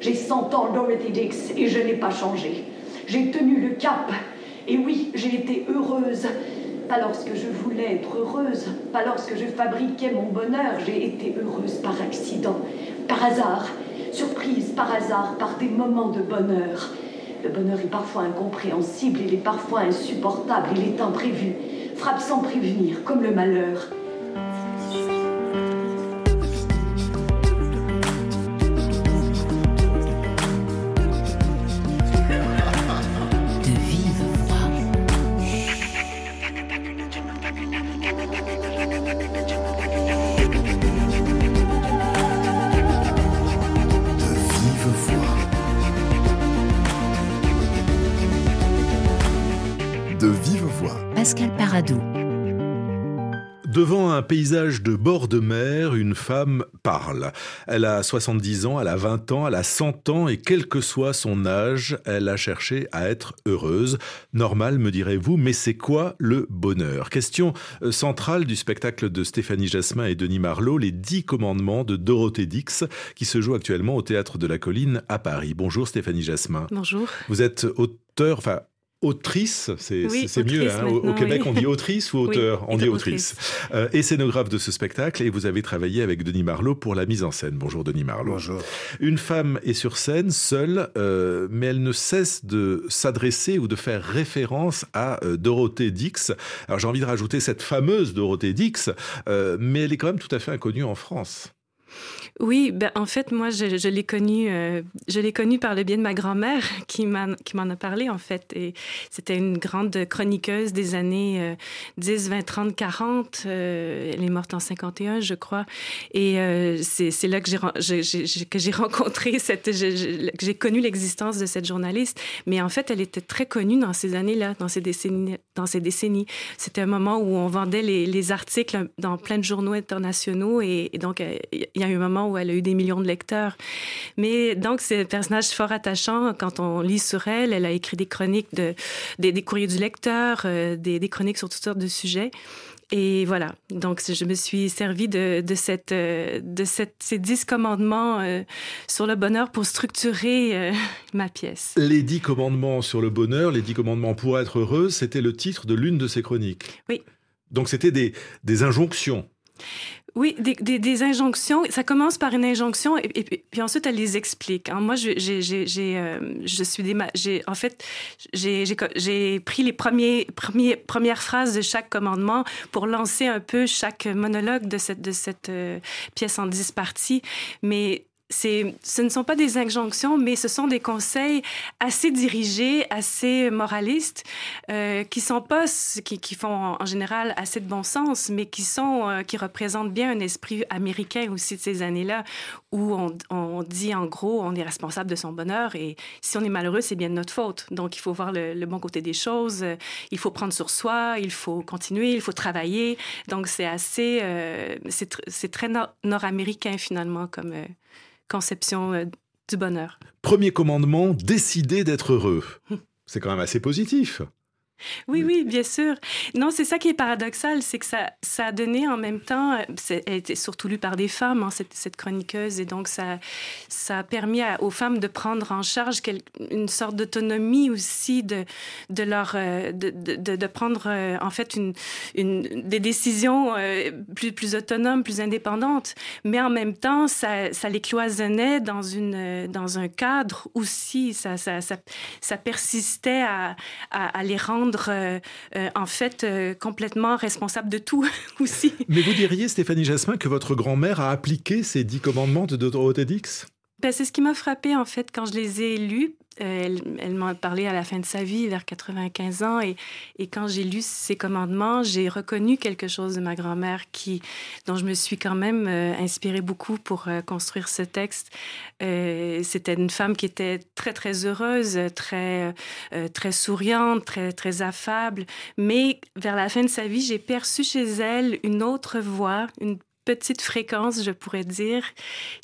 J'ai 100 ans, Dorothy Dix, et je n'ai pas changé. J'ai tenu le cap. Et oui, j'ai été heureuse. Pas lorsque je voulais être heureuse, pas lorsque je fabriquais mon bonheur, j'ai été heureuse par accident, par hasard, surprise par hasard, par des moments de bonheur. Le bonheur est parfois incompréhensible, il est parfois insupportable, il est imprévu, frappe sans prévenir, comme le malheur. Devant un paysage de bord de mer, une femme parle. Elle a 70 ans, elle a 20 ans, elle a 100 ans et quel que soit son âge, elle a cherché à être heureuse. Normal, me direz-vous, mais c'est quoi le bonheur? Question euh, centrale du spectacle de Stéphanie Jasmin et Denis Marlot, Les Dix Commandements de Dorothée Dix, qui se joue actuellement au Théâtre de la Colline à Paris. Bonjour Stéphanie Jasmin. Bonjour. Vous êtes auteur, enfin autrice, c'est mieux. Hein. Au, Québec, on dit autrice ou auteur? On dit autrice. Euh, et scénographe de ce spectacle, et vous avez travaillé avec Denis Marlot pour la mise en scène. Bonjour Denis Marlot. Bonjour. Une femme est sur scène, seule, euh, mais elle ne cesse de s'adresser ou de faire référence à euh, Dorothée Dix. Alors j'ai envie de rajouter cette fameuse Dorothée Dix, mais elle est quand même tout à fait inconnue en France. Oui, ben, en fait, moi, je, l'ai connue, euh, je l'ai connue par le biais de ma grand-mère qui m'en, a parlé, en fait. Et c'était une grande chroniqueuse des années 10, 20, 30, 40. elle est morte en 51, je crois. Et euh, c'est, là que j'ai, rencontré cette, que j'ai connu l'existence de cette journaliste. Mais en fait, elle était très connue dans ces années-là, dans ces décennies. Dans ces décennies. C'était un moment où on vendait les, les articles dans plein de journaux internationaux. Et, et donc, euh, il y a eu un moment où elle a eu des millions de lecteurs. Mais donc, c'est un personnage fort attachant. Quand on lit sur elle, elle a écrit des chroniques, de, des, courriers du lecteur, euh, des, chroniques sur toutes sortes de sujets. Et voilà, donc je me suis servi de, de, cette, euh, de cette, ces dix commandements euh, sur le bonheur pour structurer ma pièce. Les dix commandements sur le bonheur, les dix commandements pour être heureux, c'était le titre de l'une de ces chroniques. Oui. Donc c'était des, des injonctions. Oui, des, des, des, injonctions. Ça commence par une injonction et, puis ensuite elle les explique. Hein. Moi, je, j'ai, j'ai, euh, je suis des, j'ai, en fait, j'ai, j'ai, pris les premiers, premiers, premières phrases de chaque commandement pour lancer un peu chaque monologue de cette, de cette euh, pièce en dix parties. Mais ce ne sont pas des injonctions, mais ce sont des conseils assez dirigés, assez moralistes, euh, qui sont pas, qui, qui, font en général assez de bon sens, mais qui sont, euh, qui représentent bien un esprit américain aussi de ces années-là, où on, dit en gros, on est responsable de son bonheur et si on est malheureux, c'est bien de notre faute. Donc il faut voir le, bon côté des choses, il faut prendre sur soi, il faut continuer, il faut travailler. Donc c'est assez, euh, c'est très nord-américain finalement comme euh, conception euh, du bonheur. Premier commandement, décider d'être heureux. C'est quand même assez positif. Oui, oui, bien sûr. Non, c'est ça qui est paradoxal, c'est que ça, ça a donné en même temps, elle était surtout lue par des femmes, hein, cette, cette, chroniqueuse, et donc ça, ça a permis aux femmes de prendre en charge une sorte d'autonomie aussi, de, de, leur, euh, de, de, de prendre euh, en fait une, une, des décisions euh, plus, plus autonomes, plus indépendantes, mais en même temps, ça, ça les cloisonnait dans, une, dans un cadre aussi, ça, ça, ça, ça persistait à, à, à les rendre euh, euh, en fait euh, complètement responsable de tout aussi. Mais vous diriez, Stéphanie Jasmin, que votre grand-mère a appliqué ces dix commandements de Dorothée Dix ben, c'est ce qui m'a frappé en fait quand je les ai lus elle, elle m'en a parlé à la fin de sa vie, vers 95 ans, et, quand j'ai lu ses commandements, j'ai reconnu quelque chose de ma grand-mère qui, dont je me suis quand même euh, inspirée beaucoup pour euh, construire ce texte. Euh, C'était une femme qui était très très heureuse, très euh, très souriante, très très affable, mais vers la fin de sa vie, j'ai perçu chez elle une autre voix, une petite fréquence, je pourrais dire,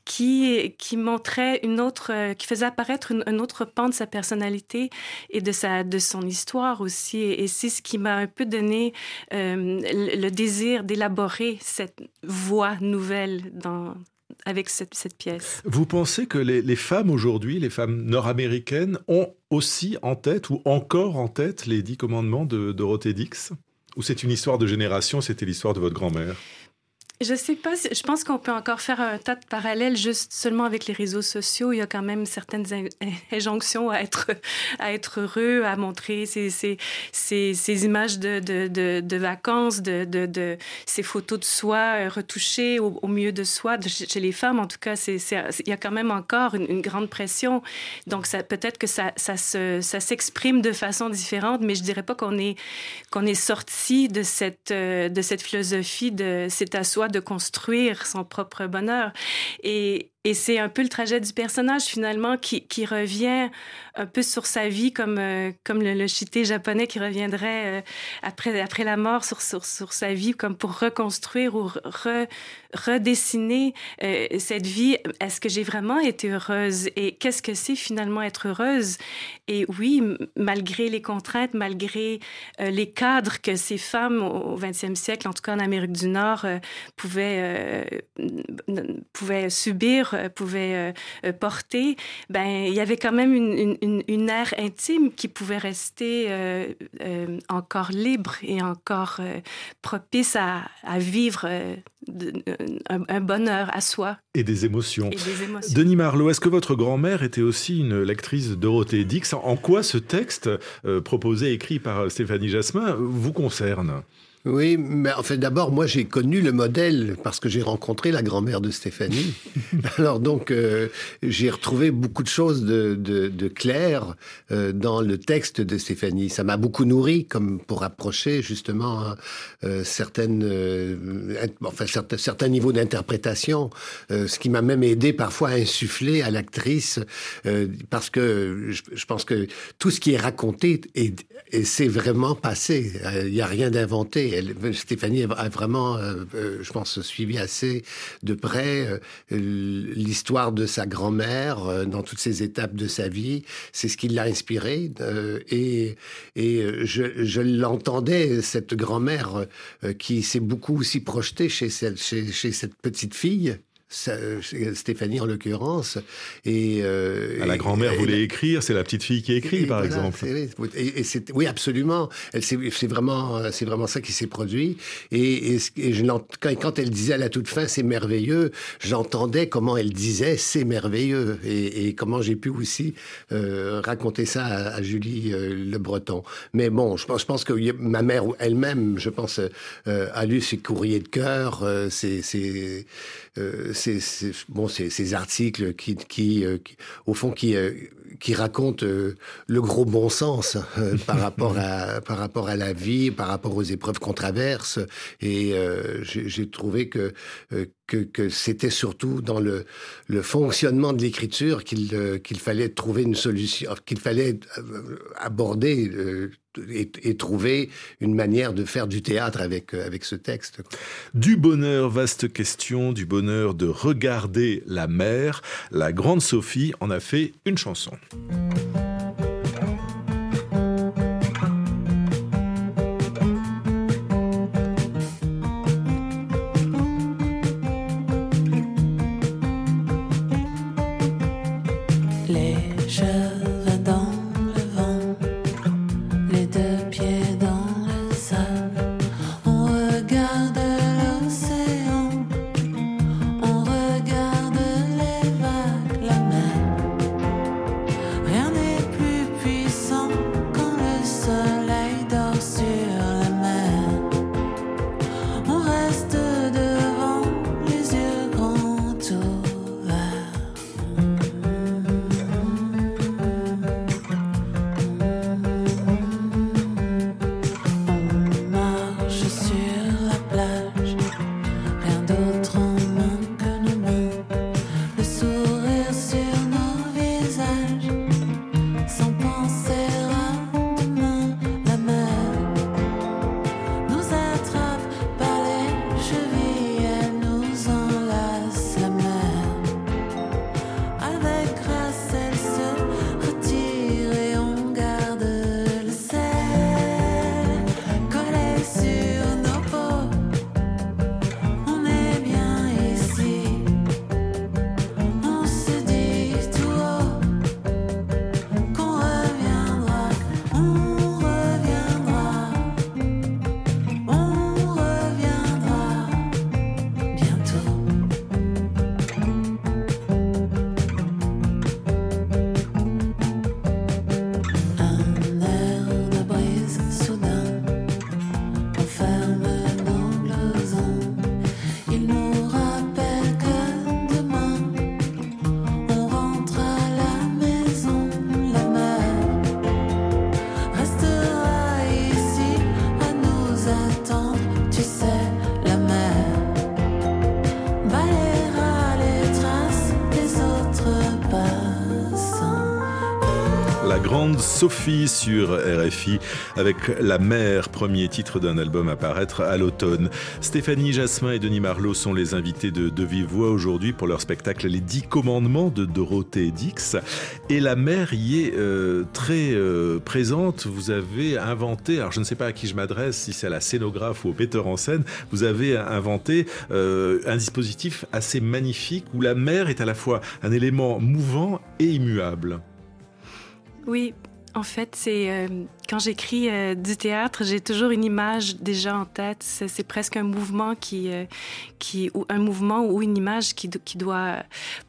qui, qui montrait une autre, qui faisait apparaître une, un autre pan de sa personnalité et de, sa, de son histoire aussi. Et, c'est ce qui m'a un peu donné euh, le, désir d'élaborer cette voix nouvelle dans, avec cette, cette, pièce. Vous pensez que les, les femmes aujourd'hui, les femmes nord-américaines, ont aussi en tête ou encore en tête les dix commandements de Dorothée Dix? Ou c'est une histoire de génération, c'était l'histoire de votre grand-mère? Je sais pas. Je pense qu'on peut encore faire un tas de parallèles juste seulement avec les réseaux sociaux. Il y a quand même certaines injonctions à être, à être heureux, à montrer ces, ces, ces, images de, de, de, vacances, de, de, ces photos de soi euh, retouchées au, au mieux de soi. chez les femmes, en tout cas, c'est, il y a quand même encore une, grande pression. Donc, peut-être que ça, ça, se, ça s'exprime de façon différente, mais je dirais pas qu'on est, qu'on est sorti de cette, euh, de cette philosophie de c'est à soi de construire son propre bonheur. Et, et c'est un peu le trajet du personnage finalement qui, revient un peu sur sa vie comme, euh, le, le chité japonais qui reviendrait euh, après, après la mort sur, sa vie comme pour reconstruire ou re, redessiner euh, cette vie. Est-ce que j'ai vraiment été heureuse? Et qu'est-ce que c'est finalement être heureuse? Et oui, malgré les contraintes, malgré les cadres que ces femmes au XXe siècle, en tout cas en Amérique du Nord, pouvaient, subir, pouvait euh, euh, porter, ben, il y avait quand même une, une, une ère intime qui pouvait rester euh, euh, encore libre et encore euh, propice à, à vivre de, un, un, bonheur à soi. Et des émotions. Et des émotions. Denis Marlowe, est-ce que votre grand-mère était aussi une lectrice Dorothée Dix? En quoi ce texte euh, proposé, écrit par Stéphanie Jasmin, vous concerne? Oui, mais en fait, d'abord, moi, j'ai connu le modèle parce que j'ai rencontré la grand-mère de Stéphanie. Alors donc, euh, j'ai retrouvé beaucoup de choses de, de, euh, dans le texte de Stéphanie. Ça m'a beaucoup nourri, comme pour approcher justement euh, certaines, enfin certains, certains niveaux d'interprétation, ce qui m'a même aidé parfois à insuffler à l'actrice, parce que je, je, pense que tout ce qui est raconté et, et c'est vraiment passé. Il n'y a rien d'inventé Stéphanie a vraiment, euh, euh, je pense, suivi assez de près euh, l'histoire de sa grand-mère dans toutes ces étapes de sa vie. C'est ce qui l'a inspiré euh, et, et je, je l'entendais cette grand-mère qui s'est beaucoup aussi projetée chez cette, chez, chez cette petite fille Stéphanie en l'occurrence. Et, euh, à la grand-mère voulait écrire, c'est la petite fille qui écrit, et, par voilà, exemple. Et, et oui, absolument. C'est vraiment, c'est vraiment ça qui s'est produit. Et, je, quand, quand elle disait à la toute fin, c'est merveilleux, j'entendais comment elle disait, c'est merveilleux, et, comment j'ai pu aussi euh, raconter ça à, à Julie euh, Le Breton. Mais bon, je pense, je pense que ma mère elle-même, je pense, euh, a lu ses courriers de cœur, ces, ces, bon, ces, ces articles qui, qui, euh, qui, au fond, qui, euh, qui racontent euh, le gros bon sens euh, par rapport à par rapport à la vie, par rapport aux épreuves qu'on traverse. Et euh, j'ai trouvé que que, que c'était surtout dans le, le fonctionnement de l'écriture qu'il qu'il fallait trouver une solution, qu'il fallait aborder et, et, trouver une manière de faire du théâtre avec, avec ce texte. Du bonheur, vaste question, du bonheur de regarder la mer. La grande Sophie en a fait une chanson. Ciao. Sophie sur RFI avec La Mère, premier titre d'un album à paraître à l'automne. Stéphanie Jasmin et Denis Marlot sont les invités de De Vive Voix aujourd'hui pour leur spectacle Les Dix Commandements de Dorothée Dix. Et la mère y est euh, très euh, présente. Vous avez inventé, alors je ne sais pas à qui je m'adresse, si c'est à la scénographe ou au metteur en scène, vous avez inventé euh, un dispositif assez magnifique où la mère est à la fois un élément mouvant et immuable. Oui, en fait, c'est euh, quand j'écris euh, du théâtre, j'ai toujours une image déjà en tête. C'est presque un mouvement qui, euh, qui, ou un mouvement ou une image qui, qui doit,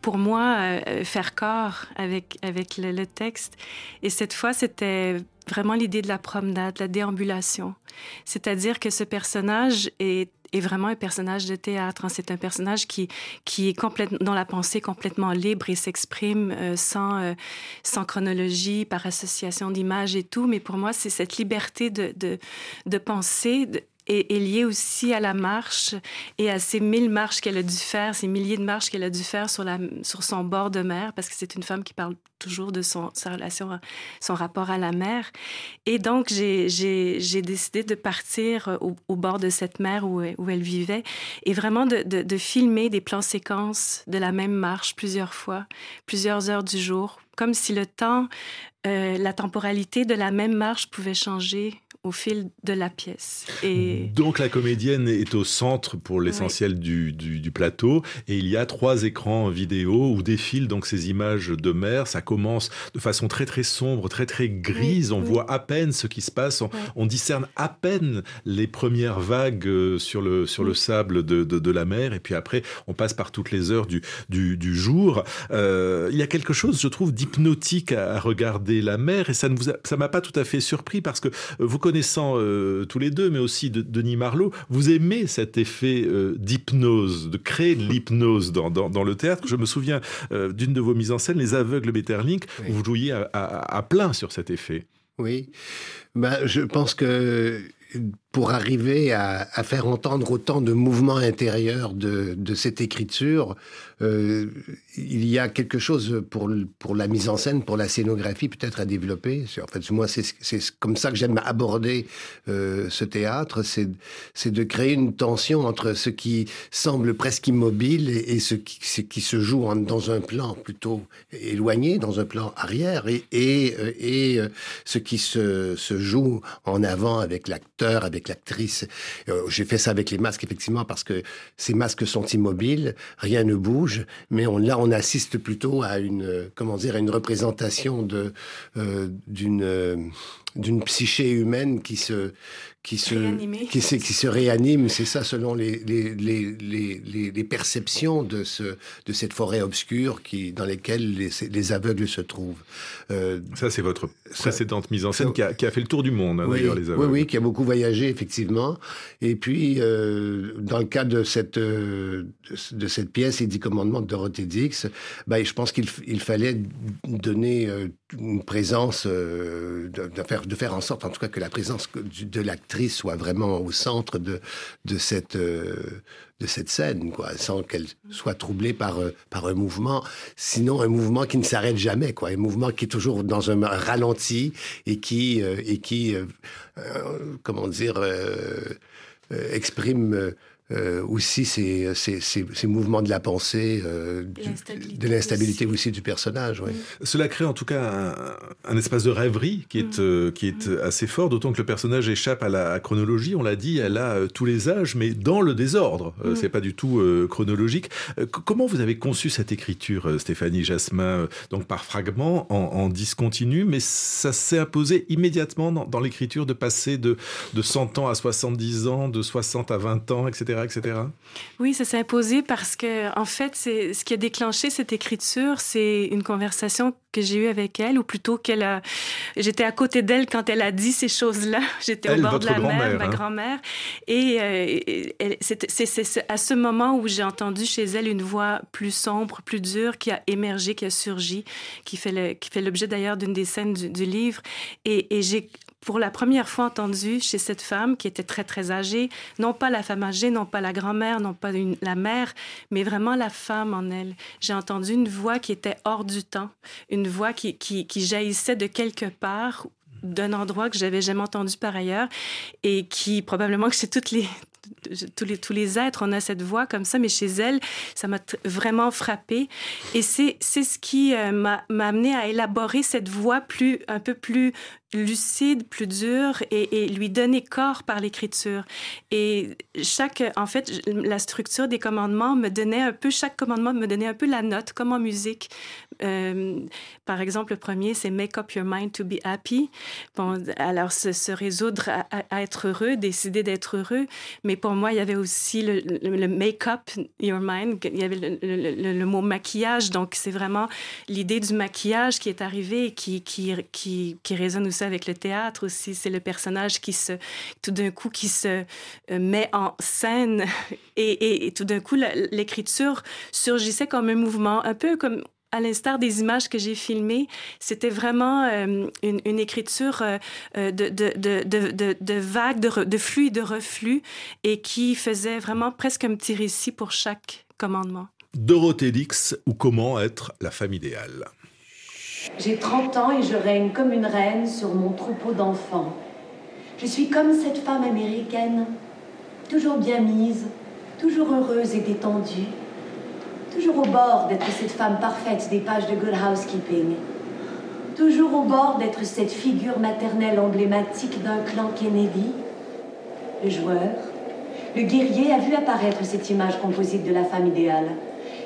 pour moi, faire corps avec avec le, le texte. Et cette fois, c'était vraiment l'idée de la promenade, la déambulation. C'est-à-dire que ce personnage est est vraiment un personnage de théâtre. Hein. C'est un personnage qui, qui est dans la pensée complètement libre et s'exprime euh, sans, euh, sans chronologie, par association d'images et tout. Mais pour moi, c'est cette liberté de, de penser, est, est liée aussi à la marche et à ces mille marches qu'elle a dû faire, ces milliers de marches qu'elle a dû faire sur, sur son bord de mer, parce que c'est une femme qui parle toujours de son, sa relation, son rapport à la mer. Et donc, j'ai décidé de partir au, bord de cette mer où, elle vivait et vraiment de, de, de filmer des plans séquences de la même marche plusieurs fois, plusieurs heures du jour, comme si le temps, euh, la temporalité de la même marche pouvait changer au fil de la pièce. Et... Donc la comédienne est au centre pour l'essentiel oui. du, du, du, plateau et il y a trois écrans vidéo où défilent donc ces images de mer. Ça commence de façon très très sombre, très très grise. Oui, on oui. voit à peine ce qui se passe. On, on, discerne à peine les premières vagues euh, sur le, sur le sable de, de, de, la mer et puis après on passe par toutes les heures du, du, du jour. Euh, il y a quelque chose, je trouve, d'hypnotique à, à, regarder la mer et ça ne vous a, ça m'a pas tout à fait surpris parce que vous connaissez connaissant euh, tous les deux, mais aussi de, Denis Marlowe, vous aimez cet effet euh, d'hypnose, de créer de l'hypnose dans, dans, dans, le théâtre. Je me souviens euh, d'une de vos mises en scène, Les Aveugles Metterlink, oui. où vous jouiez à, à, à, plein sur cet effet. Oui, ben, je pense que pour arriver à, faire entendre autant de mouvements intérieurs de, cette écriture, euh, il y a quelque chose pour, pour la mise en scène, pour la scénographie peut-être à développer. En fait, moi, c'est comme ça que j'aime aborder euh, ce théâtre, c'est de créer une tension entre ce qui semble presque immobile et, ce, qui, se joue dans un plan plutôt éloigné, dans un plan arrière, et, et, et euh, ce qui se, se joue en avant avec l'acteur, avec l'actrice. Euh, J'ai fait ça avec les masques, effectivement, parce que ces masques sont immobiles, rien ne bouge, mais là, on assiste plutôt à une, comment dire, à une représentation de euh, d'une euh, d'une psyché humaine qui se qui se qui, se, qui se réanime, c'est ça selon les les, les, les, les, perceptions de ce de cette forêt obscure qui dans lesquelles les, les aveugles se trouvent. Euh, ça c'est votre précédente ça, mise en scène ça, qui, a, qui a fait le tour du monde hein, oui, d'ailleurs les aveugles. Oui oui qui a beaucoup voyagé effectivement et puis euh, dans le cas de cette euh, de cette pièce les dix commandements de Dorothée Dix, ben, je pense qu'il il fallait donner une présence euh, de, de, faire de faire en sorte en tout cas que la présence de l'actrice soit vraiment au centre de, de, cette, euh, de cette scène, quoi, sans qu'elle soit troublée par, euh, par un mouvement, sinon un mouvement qui ne s'arrête jamais, quoi, un mouvement qui est toujours dans un ralenti et qui, euh, et qui comment dire, exprime euh, aussi ces, ces, ces, ces, mouvements de la pensée, euh, de l'instabilité aussi. aussi. du personnage. Oui. Cela crée en tout cas un, un espace de rêverie qui est, mmh. euh, qui est mmh. assez fort, d'autant que le personnage échappe à la chronologie. On l'a dit, elle a euh, tous les âges, mais dans le désordre. Mmh. C'est pas du tout euh, chronologique. comment vous avez conçu cette écriture, Stéphanie Jasmin Donc par fragments, en, en discontinu, mais ça s'est imposé immédiatement dans, dans l'écriture de passer de, de 100 ans à 70 ans, de 60 à 20 ans, etc etc. Oui, ça s'est imposé parce que, en fait, c'est ce qui a déclenché cette écriture, c'est une conversation que j'ai eue avec elle, ou plutôt qu'elle a. J'étais à côté d'elle quand elle a dit ces choses-là. J'étais au bord de la mer, hein? ma grand-mère, et euh, c'est à ce moment où j'ai entendu chez elle une voix plus sombre, plus dure, qui a émergé, qui a surgi, qui fait le, qui fait l'objet d'ailleurs d'une des scènes du, du livre, et, et j'ai pour la première fois entendu chez cette femme qui était très, très âgée, non pas la femme âgée, non pas la grand-mère, non pas la mère, mais vraiment la femme en elle. J'ai entendu une voix qui était hors du temps, une voix qui, jaillissait de quelque part d'un endroit que j'avais jamais entendu par ailleurs et qui probablement que chez les tous les tous les êtres on a cette voix comme ça mais chez elle ça m'a vraiment frappé et c'est c'est ce qui euh, m'a amené à élaborer cette voix plus un peu plus lucide, plus dur et, lui donner corps par l'écriture. Et chaque, en fait, la structure des commandements me donnait un peu, chaque commandement me donnait un peu la note, comme en musique. Euh, par exemple, le premier, c'est Make up your mind to be happy. Bon, alors, se, résoudre à, être heureux, décider d'être heureux. Mais pour moi, il y avait aussi le, make up your mind. Il y avait le mot maquillage. Donc, c'est vraiment l'idée du maquillage qui est arrivée et qui, qui, qui, qui résonne aussi avec le théâtre aussi. C'est le personnage qui se, tout d'un coup, qui se euh, met en scène et, tout d'un coup, l'écriture surgissait comme un mouvement, un peu comme à l'instar des images que j'ai filmées, c'était vraiment euh, une, écriture euh, de, vagues, de, flux et de reflux, et qui faisait vraiment presque un petit récit pour chaque commandement. Dorothée Dix, ou comment être la femme idéale? J'ai 30 ans et je règne comme une reine sur mon troupeau d'enfants. Je suis comme cette femme américaine, toujours bien mise, toujours heureuse et détendue, toujours au bord d'être cette femme parfaite des pages de Good Housekeeping, toujours au bord d'être cette figure maternelle emblématique d'un clan Kennedy. Le joueur, le guerrier a vu apparaître cette image composite de la femme idéale.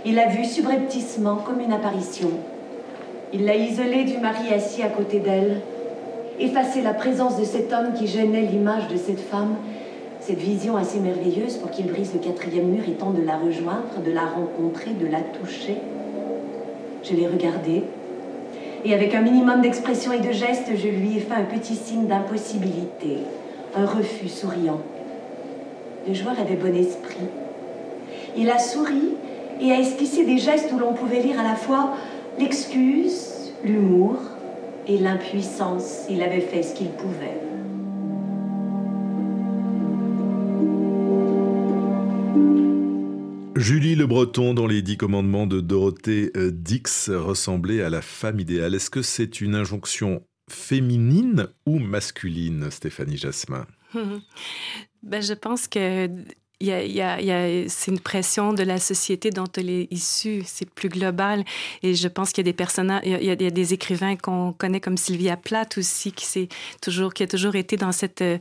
Il l'a vue subrepticement comme une apparition. Il l'a isolée du mari assis à côté d'elle, effacé la présence de cet homme qui gênait l'image de cette femme, cette vision assez merveilleuse pour qu'il brise le quatrième mur et tente de la rejoindre, de la rencontrer, de la toucher. Je l'ai regardée, et avec un minimum d'expression et de gestes, je lui ai fait un petit signe d'impossibilité, un refus souriant. Le joueur avait bon esprit. Il a souri et a esquissé des gestes où l'on pouvait lire à la fois l'excuse, l'humour et l'impuissance. Il avait fait ce qu'il pouvait. Julie Le Breton, dans les dix commandements de Dorothée euh, Dix, ressemblait à la femme idéale. Est-ce que c'est une injonction féminine ou masculine, Stéphanie Jasmin? Ben, Je pense que c'est une pression de la société dont elle est issue. C'est plus global. Et je pense qu'il y a des écrivains qu'on connaît comme Sylvia Plath aussi, qui, c'est toujours, qui a toujours été dans cette euh,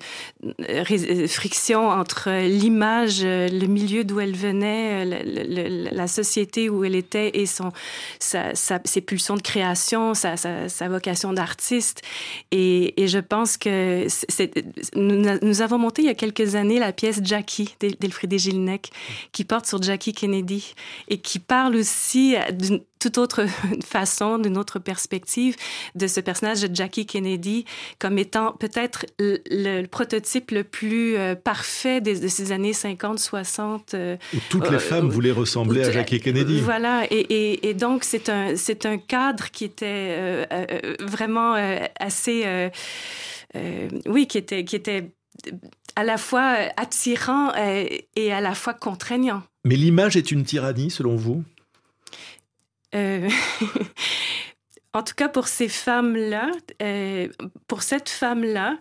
friction entre l'image, le milieu d'où elle venait, la société où elle était et ses pulsions de création, sa, vocation d'artiste. Et, je pense que nous, avons monté il y a quelques années la pièce Jackie Wilfried Gilneck, qui porte sur Jackie Kennedy et qui parle aussi d'une toute autre façon, d'une autre perspective de ce personnage de Jackie Kennedy comme étant peut-être le, le, prototype le plus euh, parfait de, de, ces années 50, 60. Euh, où toutes les euh, femmes voulaient ressembler à Jackie Kennedy. Voilà, et, et, et donc c'est un, c'est un cadre qui était vraiment assez... oui, qui était, qui était à la fois attirant et à la fois contraignant. Mais l'image est une tyrannie selon vous? Euh... En tout cas, pour ces femmes-là, euh, pour cette femme-là,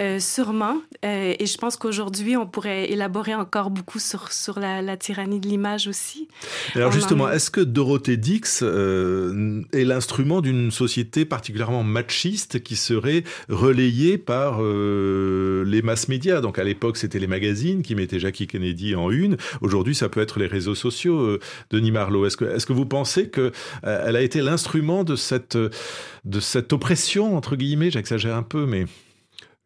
euh, sûrement, euh, et je pense qu'aujourd'hui, on pourrait élaborer encore beaucoup sur, sur la, la tyrannie de l'image aussi. Alors on justement, en... est-ce que Dorothée Dix est l'instrument d'une société particulièrement machiste qui serait relayée par les masses médias? Donc à l'époque, c'était les magazines qui mettaient Jackie Kennedy en une. Aujourd'hui, ça peut être les réseaux sociaux. Denis Marlowe, est-ce que, est que vous pensez qu'elle a été l'instrument de cette cette, de cette oppression, entre guillemets, j'exagère un peu, mais...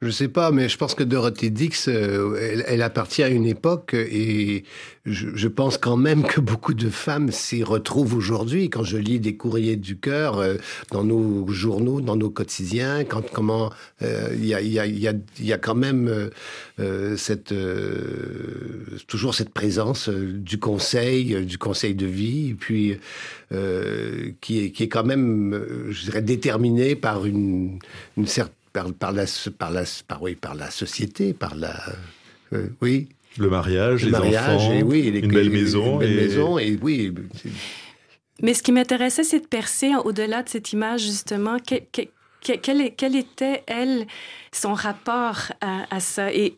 Je sais pas, mais je pense que Dorothy Dix, euh, elle, appartient à une époque et je, pense quand même que beaucoup de femmes s'y retrouvent aujourd'hui. Quand je lis des courriers du cœur euh, dans nos journaux, dans nos quotidiens, quand comment il y, a, quand même euh, toujours cette présence du conseil, du conseil de vie, puis qui est, qui est quand même, je dirais, déterminé par une, une certaine par, par, la, par, la, par, oui, par la société, par la. oui. Le mariage, les enfants, et oui, une belle maison. Une belle maison, et oui. Mais ce qui m'intéressait, c'est de percer au-delà de cette image, justement, quelle, quelle, était, elle, son rapport à, ça et,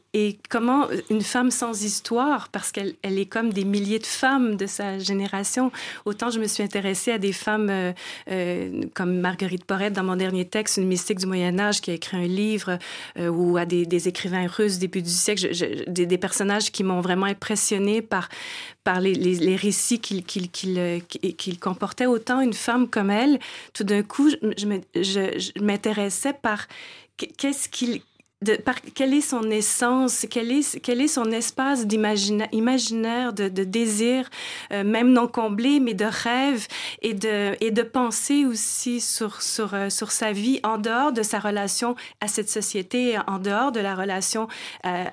comment une femme sans histoire, parce qu'elle elle est comme des milliers de femmes de sa génération, autant je me suis intéressée à des femmes euh, euh, comme Marguerite Porrette dans mon dernier texte, une mystique du Moyen Âge qui a écrit un livre, euh, ou à des, écrivains russes début du siècle, des, personnages qui m'ont vraiment impressionnée par, par les, récits qu'ils qu'il comportaient. Autant une femme comme elle, tout d'un coup, je, je m'intéressais par qu'est-ce qu'il de, par, quelle est son essence, quel est, quel est son espace imaginaire, de, de désir, euh, même non comblé, mais de rêve et de, et de pensée aussi sur, sur, euh, sur sa vie en dehors de sa relation à cette société, en dehors de la relation euh,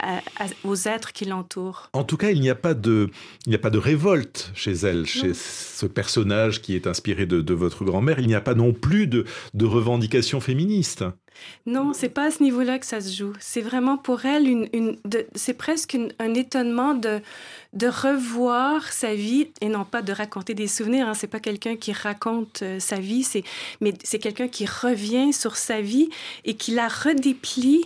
aux êtres qui l'entourent? En tout cas, il n'y a pas de, il n'y a pas de révolte chez elle, chez ce personnage qui est inspiré de, de votre grand-mère. Il n'y a pas non plus de, de revendication féministe. Non, c'est pas à ce niveau-là que ça se joue. C'est vraiment pour elle une, une c'est presque un étonnement de de revoir sa vie et non pas de raconter des souvenirs. Hein. C'est pas quelqu'un qui raconte euh, sa vie, c'est mais c'est quelqu'un qui revient sur sa vie et qui la redéplie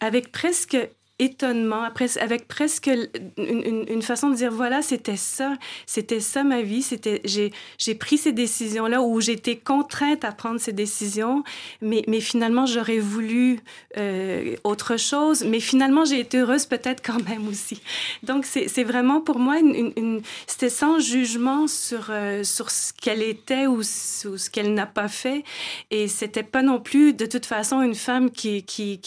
avec presque étonnement, après, avec presque une, façon de dire voilà, c'était ça, c'était ça ma vie, c'était j'ai pris ces décisions là où j'étais contrainte à prendre ces décisions, mais mais finalement j'aurais voulu euh, autre chose, mais finalement j'ai été heureuse peut-être quand même aussi. Donc c'est vraiment pour moi une, c'était sans jugement sur euh, sur ce qu'elle était ou, ce qu'elle n'a pas fait, et c'était pas non plus de toute façon une femme qui qui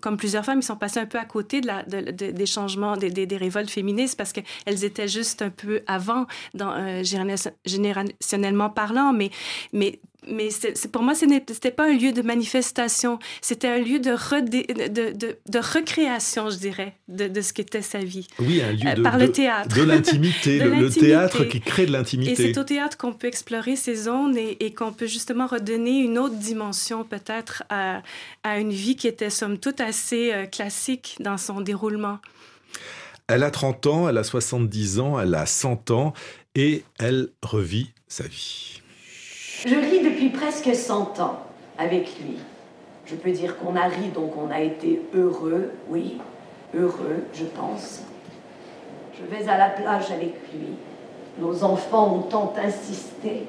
comme plusieurs femmes ils sont passées un peu à côté de la, des changements, des, révoltes féministes parce qu'elles étaient juste un peu avant, euh, générationnellement parlant, mais, mais mais pour moi, ce n'était pas un lieu de manifestation, c'était un lieu de, de, de, de, recréation, je dirais, de, ce qu'était sa vie. Oui, un lieu euh, de, par le théâtre. De l'intimité, le, théâtre qui crée de l'intimité. Et c'est au théâtre qu'on peut explorer ces zones et, et, qu'on peut justement redonner une autre dimension peut-être à, à, une vie qui était somme toute assez euh, classique dans son déroulement. Elle a 30 ans, elle a 70 ans, elle a 100 ans et elle revit sa vie. Je ris depuis presque 100 ans avec lui. Je peux dire qu'on a ri, donc on a été heureux, oui, heureux, je pense. Je vais à la plage avec lui. Nos enfants ont tant insisté.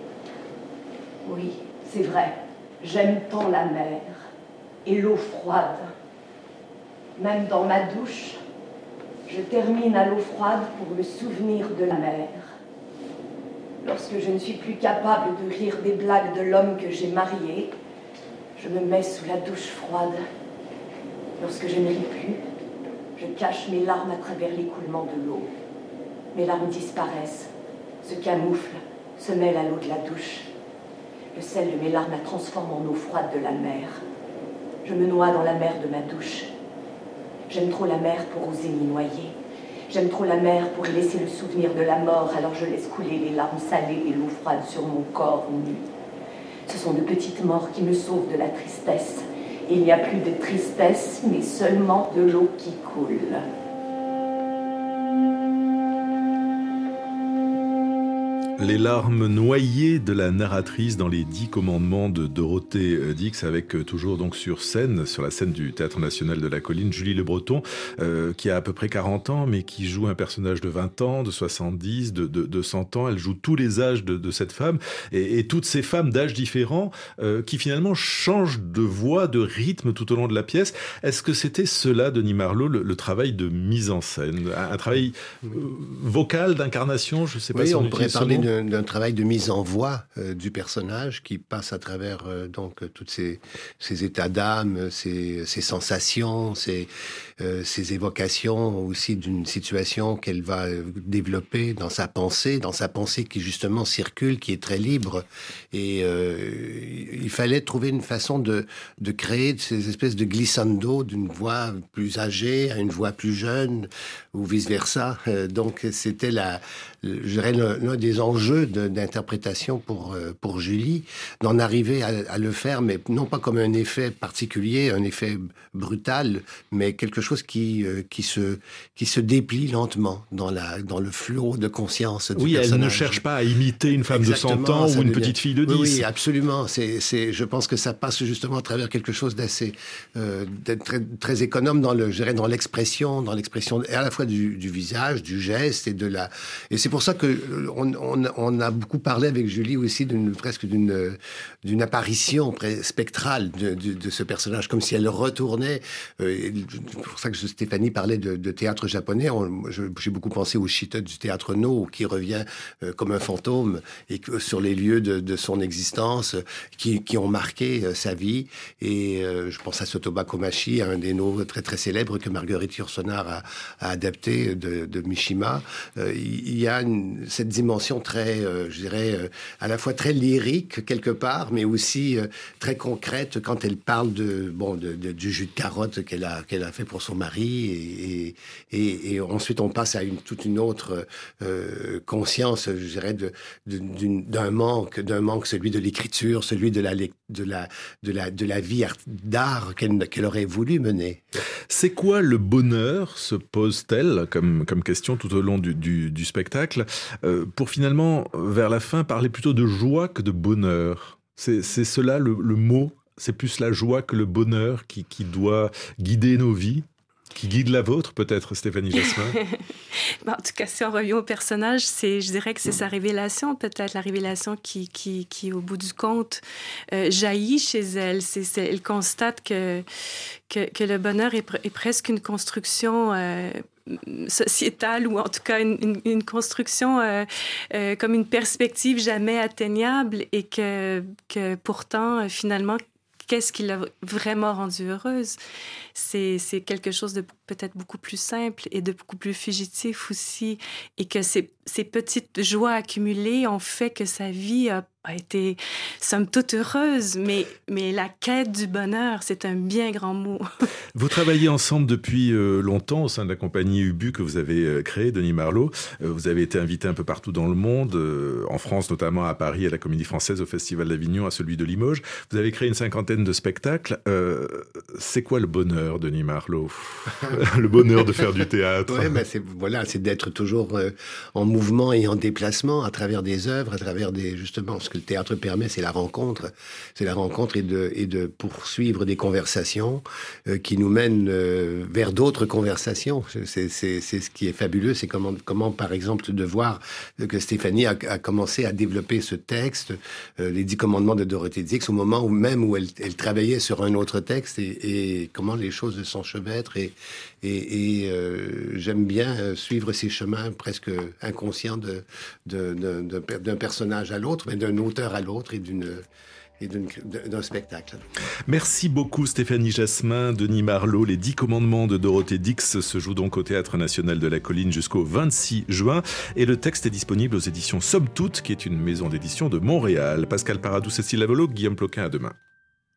Oui, c'est vrai, j'aime tant la mer et l'eau froide. Même dans ma douche, je termine à l'eau froide pour le souvenir de la mer. Lorsque je ne suis plus capable de rire des blagues de l'homme que j'ai marié, je me mets sous la douche froide. Lorsque je ne ris plus, je cache mes larmes à travers l'écoulement de l'eau. Mes larmes disparaissent, se camouflent, se mêlent à l'eau de la douche. Le sel de mes larmes la transforme en eau froide de la mer. Je me noie dans la mer de ma douche. J'aime trop la mer pour oser m'y noyer. J'aime trop la mer pour y laisser le souvenir de la mort, alors je laisse couler les larmes salées et l'eau froide sur mon corps nu. Ce sont de petites morts qui me sauvent de la tristesse. il n'y a plus de tristesse, mais seulement de l'eau qui coule. Les larmes noyées de la narratrice dans les dix commandements de Dorothée euh, Dix, avec euh, toujours donc sur scène, sur la scène du Théâtre National de la Colline, Julie Le Breton, euh, qui a à peu près 40 ans, mais qui joue un personnage de 20 ans, de 70, de, de, de 100 ans. Elle joue tous les âges de, de cette femme, et, et, toutes ces femmes d'âges différents qui finalement changent de voix, de rythme tout au long de la pièce. Est-ce que c'était cela, Denis Marlowe, le, travail de mise en scène, un, travail vocal, d'incarnation, je ne sais pas si on, pourrait parler d'un travail de mise en voix euh, du personnage qui passe à travers euh, donc toutes ces, ces états d'âme, ces, ces, sensations, ces, euh, ces évocations aussi d'une situation qu'elle va développer dans sa pensée, dans sa pensée qui justement circule, qui est très libre. Et il fallait trouver une façon de, de créer ces espèces de glissando d'une voix plus âgée à une voix plus jeune ou vice versa. donc c'était la, l'un des enjeux enjeu d'interprétation pour, euh, pour Julie, d'en arriver à, le faire, mais non pas comme un effet particulier, un effet brutal, mais quelque chose qui, euh, qui, se, qui se déplie lentement dans, la, dans le flot de conscience du oui, elle ne cherche pas à imiter une femme de 100 ans ou une petite fille de 10. Oui, absolument. C'est, c'est, je pense que ça passe justement à travers quelque chose d'assez euh, très, très économe dans le, dans l'expression, dans l'expression à la fois du, du, visage, du geste et de la. Et c'est pour ça que on, on, on a beaucoup parlé avec Julie aussi d'une presque d'une d'une apparition spectrale de, de, de, ce personnage, comme si elle retournait. Euh, pour ça que Stéphanie parlait de, théâtre japonais. J'ai beaucoup pensé au Shita du théâtre No, qui revient euh, comme un fantôme et que, sur les lieux de, son existence qui, ont marqué euh, sa vie. Et euh, je pense à Sotoba Komachi, un des nos très très célèbres que Marguerite Yourcenar a, adapté de, Mishima. il y a cette dimension très, je dirais, à la fois très lyrique quelque part, mais aussi très concrète quand elle parle de bon du jus de carotte qu'elle a qu'elle a fait pour son mari et, et, ensuite on passe à une toute une autre euh, conscience, je dirais, d'un manque, d'un manque, celui de l'écriture, celui de la, de la, de la, de la vie d'art qu'elle aurait voulu mener. C'est quoi le bonheur, se pose-t-elle comme, comme question tout au long du, du, spectacle, euh, pour finalement, vers la fin, parler plutôt de joie que de bonheur? C'est cela le, le mot? C'est plus la joie que le bonheur qui, qui doit guider nos vies? Qui guide la vôtre, peut-être, Stéphanie Jasmin En tout cas, si on revient au personnage, c'est, je dirais que c'est sa révélation, peut-être la révélation qui, qui, qui au bout du compte, euh, jaillit chez elle. C'est, elle constate que, que, le bonheur est, presque une construction euh, sociétale ou en tout cas une, construction euh, comme une perspective jamais atteignable et que, que pourtant, finalement, qu'est-ce qui l'a vraiment rendue heureuse? C'est quelque chose de peut-être beaucoup plus simple et de beaucoup plus fugitif aussi et que ces, ces petites joies accumulées ont fait que sa vie a a été, somme toute, heureuse, mais, mais la quête du bonheur, c'est un bien grand mot. Vous travaillez ensemble depuis euh, longtemps au sein de la compagnie Ubu que vous avez euh, créée, Denis Marlowe. Euh, vous avez été invité un peu partout dans le monde, en France notamment, à Paris, à la Comédie Française, au Festival d'Avignon, à celui de Limoges. Vous avez créé une cinquantaine de spectacles. c'est quoi le bonheur, Denis Marlowe Le bonheur de faire du théâtre ouais, c'est voilà, c'est d'être toujours en mouvement et en déplacement à travers des œuvres, à travers des justement ce que le théâtre permet, c'est la rencontre. C'est la rencontre et de, et de poursuivre des conversations euh, qui nous mènent euh, vers d'autres conversations. C'est ce qui est fabuleux, c'est comment, comment, par exemple, de voir que Stéphanie a, a commencé à développer ce texte, euh, les dix commandements de Dorothée Dix, au moment où même où elle, elle travaillait sur un autre texte et, et comment les choses s'enchevêtrent. Et, et, et j'aime bien suivre ces chemins presque inconscients d'un personnage à l'autre, mais d'un auteur à l'autre et d'un spectacle. Merci beaucoup Stéphanie Jasmin, Denis Marlot. Les dix commandements de Dorothée Dix se jouent donc au Théâtre National de la Colline jusqu'au 26 juin. Et le texte est disponible aux éditions Somme Toute, qui est une maison d'édition de Montréal. Pascal Paradou, Cécile Lavolo, Guillaume Ploquin, à demain.